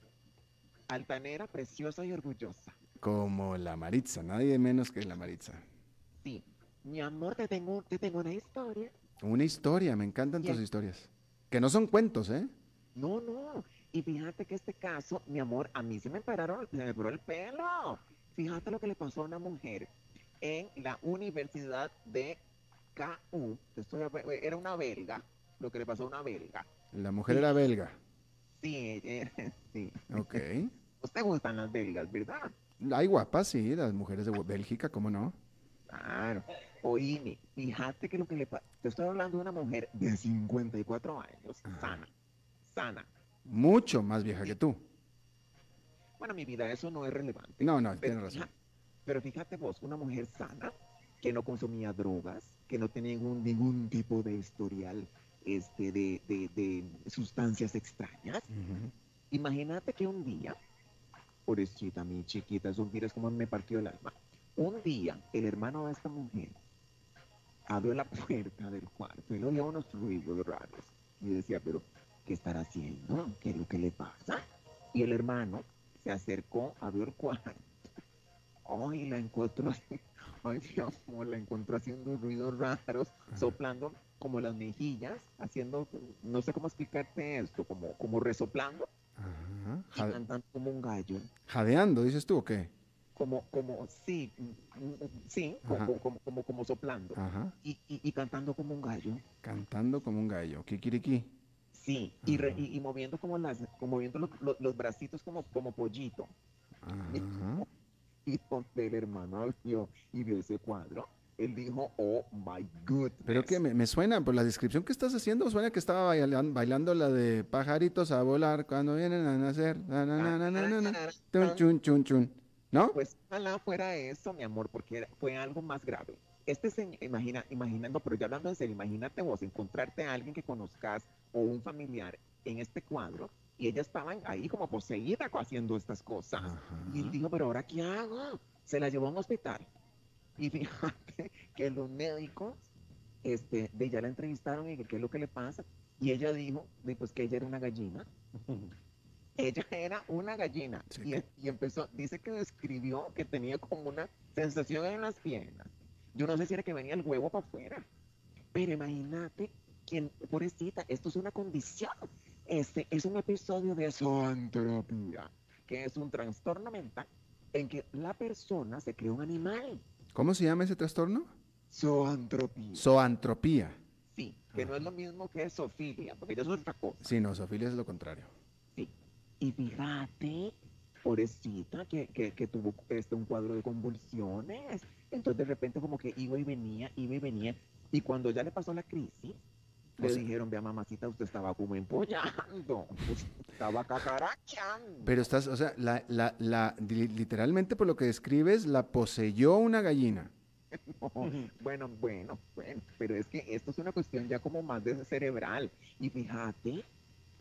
altanera, preciosa y orgullosa. Como la Maritza, nadie menos que la Maritza. Sí. Mi amor, te tengo, te tengo una historia. Una historia, me encantan tus historias. Que no son cuentos, ¿eh? No, no. Y fíjate que este caso, mi amor, a mí se me pararon, se me paró el pelo. Fíjate lo que le pasó a una mujer en la Universidad de KU. Esto era- una belga, lo que le pasó a una belga. La mujer era belga. Sí, sí. Ok. ¿Pues te gustan las belgas, verdad? Hay guapas, sí, las mujeres de Bélgica, ¿cómo no? Claro. Oíme, fíjate que lo que le pasa. Te estoy hablando de una mujer de 54 años, sana, sana. Mucho más vieja que tú. Bueno, mi vida, eso no es relevante. No, no, tienes razón. pero fíjate vos, una mujer sana, que no consumía drogas, que no tenía ningún, ningún tipo de historial este, de, de- de sustancias extrañas. Imagínate que un día, pobrecita, mi chiquita, eso miras cómo me partió el alma. Un día, el hermano de esta mujer abrió la puerta del cuarto y oía unos ruidos raros. Y decía, pero, ¿qué estará haciendo? ¿Qué es lo que le pasa? Y el hermano se acercó, abrió el cuarto. Ay, la encontró. Ay, mi amor, la encontró haciendo ruidos raros, soplando como las mejillas, haciendo, no sé cómo explicarte esto, como, como resoplando Ajá. y cantando como un gallo. Jadeando, dices tú, ¿o qué? Como, como, sí, mm, mm, sí, como, como, como, como soplando. Ajá. Y, y, y cantando como un gallo. Cantando como un gallo. Kikiriki. Sí, y, re- y, y moviendo como las, como moviendo los, los, los bracitos como, como pollito. Ajá. Y donde el hermano vio y vio ese cuadro, él dijo, oh my goodness. Pero que me, me suena, por la descripción que estás haciendo, suena que estaba bailan- bailando la de pajaritos a volar cuando vienen a nacer. Na, na, na, na, na, na, na. Chun, chun, chun, chun. ¿No? Pues ojalá fuera eso, mi amor, porque fue algo más grave. Este señor, imagina, imaginando, pero ya hablando en serio, imagínate vos encontrarte a alguien que conozcas o un familiar en este cuadro y ella estaba ahí como poseída haciendo estas cosas. Y él dijo, pero ahora qué hago? Se la llevó a un hospital. Y fíjate que los médicos este, de ella la entrevistaron y que qué es lo que le pasa. Y ella dijo, pues que ella era una gallina. ella era una gallina. Sí, y, que- y empezó, dice que describió que tenía como una sensación en las piernas. Yo no sé si era que venía el huevo para afuera. Pero imagínate, quien, pobrecita, esto es una condición. Este es un episodio de zoantropía que es un trastorno mental en que la persona se crea un animal. ¿Cómo se llama ese trastorno? Zoantropía. Zoantropía. Sí, que no es lo mismo que zoofilia, porque eso es otra cosa. Sí, no, zoofilia es lo contrario. Y fíjate, pobrecita, que, que, que tuvo este, un cuadro de convulsiones. Entonces de repente como que iba y venía, iba y venía. Y cuando ya le pasó la crisis, O le sea- dijeron, vea mamacita, usted estaba como empollando, estaba cacarachando. Pero estás, o sea, la, la, la, li- literalmente por lo que describes, la poseyó una gallina. Bueno, bueno, bueno, pero es que esto es una cuestión ya como más de cerebral. Y fíjate,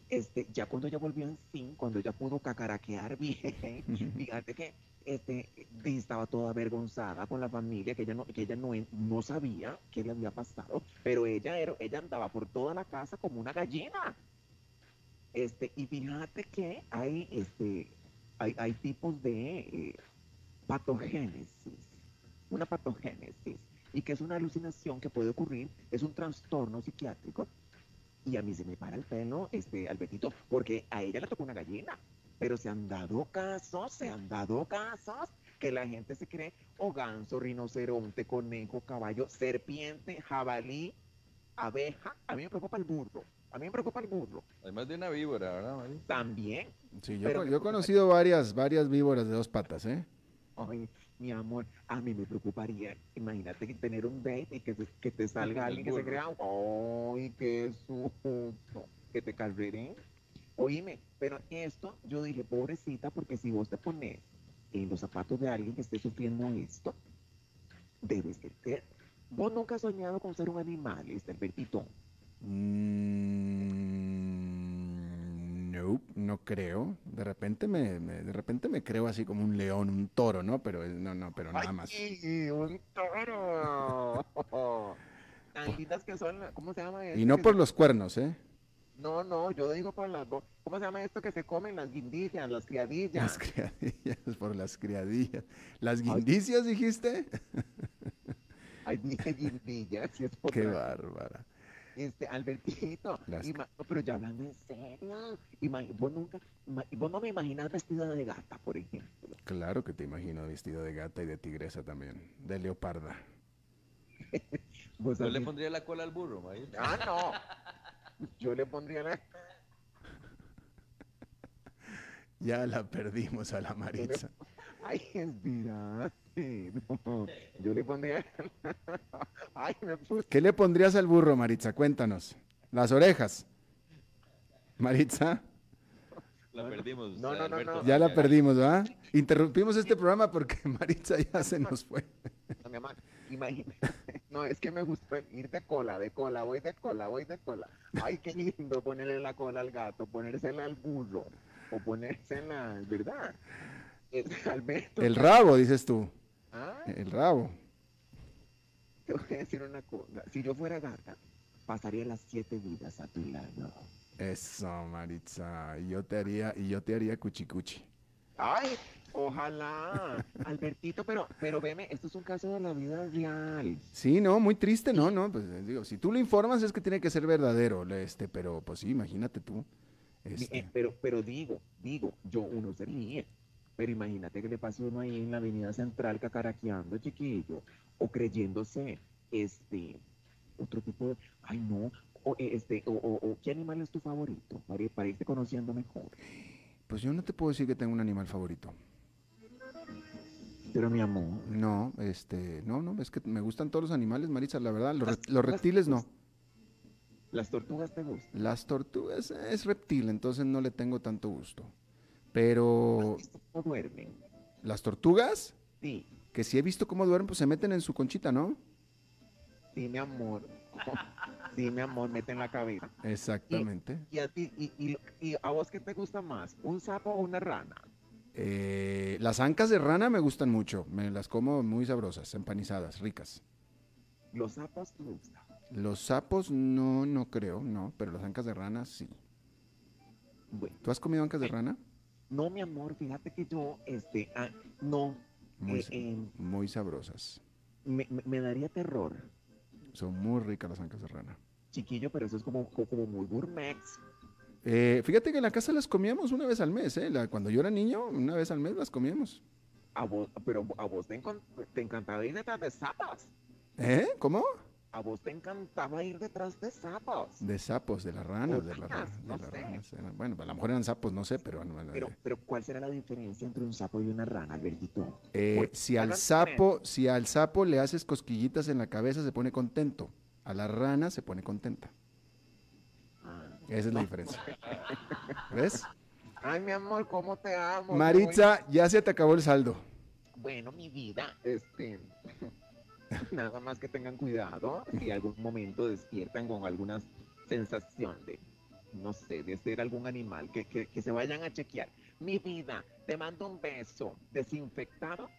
este, ya cuando ella volvió en sí, cuando ella pudo cacaraquear bien, fíjate que este, estaba toda avergonzada con la familia, que ella no, que ella no, no sabía qué le había pasado, pero ella, era, ella andaba por toda la casa como una gallina. Este, y fíjate que hay, este, hay, hay tipos de eh, patogénesis, una patogénesis, y que es una alucinación que puede ocurrir, es un trastorno psiquiátrico, y a mí se me para el pelo, este, Albertito, porque a ella le tocó una gallina, pero se han dado casos, se han dado casos, que la gente se cree o ganso, rinoceronte, conejo, caballo, serpiente, jabalí, abeja, a mí me preocupa el burro, a mí me preocupa el burro, Además de una víbora, ¿verdad, Mari? también, Sí, yo, yo he conocido varias, varias víboras de dos patas, ¿eh? Ay, mi amor, a mí me preocuparía. Imagínate que tener un date y que, te- que te salga alguien que se crea, ay, qué susto, que te carreren. Oíme, pero esto, yo dije, pobrecita, porque si vos te pones en los zapatos de alguien que esté sufriendo esto, debes de ser. Vos nunca has soñado con ser un animal, este Albertito. Mm, no, no creo. De repente me, me- de repente me creo así como un león, un toro, ¿no? Pero eh, no, no, pero nada más. ¡Ay, un toro! Tan lindas que son, ¿cómo se llama eso? Y no por se- los cuernos, ¿eh? No, no, yo digo por las. ¿Cómo se llama esto que se comen? Las guindillas, las criadillas. Las criadillas, por las criadillas. ¿Las guindicias dijiste? Ay, dije guindillas, si es por Qué la- bárbara. Este, Albertito, no, pero ya hablando en serio, ima- vos nunca, ima- vos no me imaginas vestida de gata, por ejemplo. Claro que te imagino vestido de gata y de tigresa también, de leoparda. Vos Yo le pondría la cola al burro. Ah, no. Yo le pondría la... Ya la perdimos a la Maritza. Ay, espérate. No, yo le pondría... Ay, me puse... ¿Qué le pondrías al burro, Maritza? Cuéntanos. Las orejas. Maritza, La perdimos. No, no, no, Alberto. no. ya la perdimos, ¿verdad? Interrumpimos este programa porque Maritza ya se nos fue. No, mi amor, imagínate. No, es que me gusta ir de cola, de cola, voy de cola, voy de cola. Ay, qué lindo ponerle la cola al gato, ponérsela al burro, o ponérsela, ¿verdad? Eh, Alberto. El rabo, dices tú. Ah, El rabo. te voy a decir una cosa. Si yo fuera gata, pasaría las siete vidas a tu lado. Eso, Maritza. Y yo te haría, y yo te haría cuchicuchi. Ay, ojalá. Albertito, pero, pero veme, esto es un caso de la vida real. Sí, no, muy triste, no, no, pues eh, digo, si tú lo informas es que tiene que ser verdadero, este, pero pues sí, imagínate tú. Di- Este, eh, pero, pero digo, digo, yo uno se ríe. Pero imagínate que le pase uno ahí en la avenida central cacaraqueando, chiquillo, o creyéndose, este, otro tipo de, ay no, o eh, este, o, o- o, ¿qué animal es tu favorito? Para, para irte conociendo mejor. pues yo no te puedo decir que tengo un animal favorito. Pero mi amor, No, este, no, no, es que me gustan todos los animales, Maritza, la verdad, los, Las- re- los las- reptiles no. las tortugas te gustan. Las tortugas es reptil, entonces no le tengo tanto gusto. Pero ¿Has visto cómo duermen? las tortugas, Sí, que sí he visto cómo duermen, pues se meten en su conchita, ¿no? sí, mi amor. Sí, mi amor, mete en la cabeza. Exactamente. ¿Y a ti, y, y, y a vos qué te gusta más? ¿Un sapo o una rana? Eh, las ancas de rana me gustan mucho, me las como muy sabrosas, empanizadas, ricas. Los sapos te gustan. Los sapos no, no creo, no, pero las ancas de rana sí. Bueno. ¿Tú has comido ancas de rana? No, mi amor, fíjate que yo, este, ah, no, Muy, eh, eh, muy sabrosas. me, me- me daría terror, Son muy ricas las ancas de rana. chiquillo, pero eso es como, co- como muy gourmet. Eh, fíjate que en la casa las comíamos una vez al mes, ¿eh? La- cuando yo era niño, una vez al mes las comíamos. A vos, pero a vos te, te encantaba ir detrás de sapos. ¿Eh? ¿Cómo? A vos te encantaba ir detrás de sapos. De sapos, de las ranas, de las ranas, no eran- bueno, a lo mejor eran sapos, no sé, pero... bueno, Pero, pero ¿cuál será la diferencia entre un sapo y una rana, Albertito? eh, si al sapo, si al sapo le haces cosquillitas en la cabeza, se pone contento. A la rana se pone contenta. Ah. Esa es la diferencia. ¿Ves? Ay, mi amor, ¿cómo te amo? Maritza, ya se te acabó el saldo. Bueno, mi vida, este. Nada más que tengan cuidado si algún momento despiertan con alguna sensación de, no sé, de ser algún animal, que, que, que se vayan a chequear. Mi vida, te mando un beso desinfectado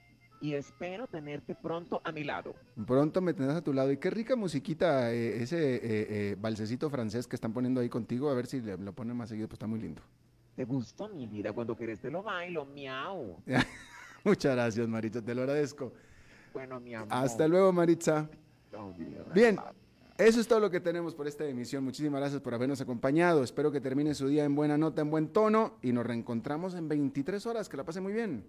y espero tenerte pronto a mi lado. Pronto me tendrás a tu lado. Y qué rica musiquita, eh, ese eh, eh, balsecito francés que están poniendo ahí contigo. A ver si le- lo ponen más seguido, pues está muy lindo. ¿Te gustó mi vida? Cuando querés te lo bailo, miau. Muchas gracias, Maritza, te lo agradezco. Bueno, mi amor. Hasta luego, Maritza. Bien, eso es todo lo que tenemos por esta emisión. Muchísimas gracias por habernos acompañado. Espero que termine su día en buena nota, en buen tono y nos reencontramos en 23 horas. Que la pase muy bien.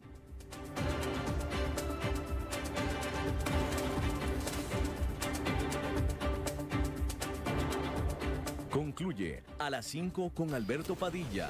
Concluye a las 5 con Alberto Padilla.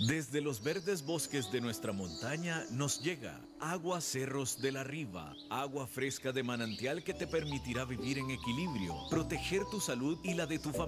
Desde los verdes bosques de nuestra montaña nos llega agua cerros de la riva, agua fresca de manantial que te permitirá vivir en equilibrio, proteger tu salud y la de tu familia.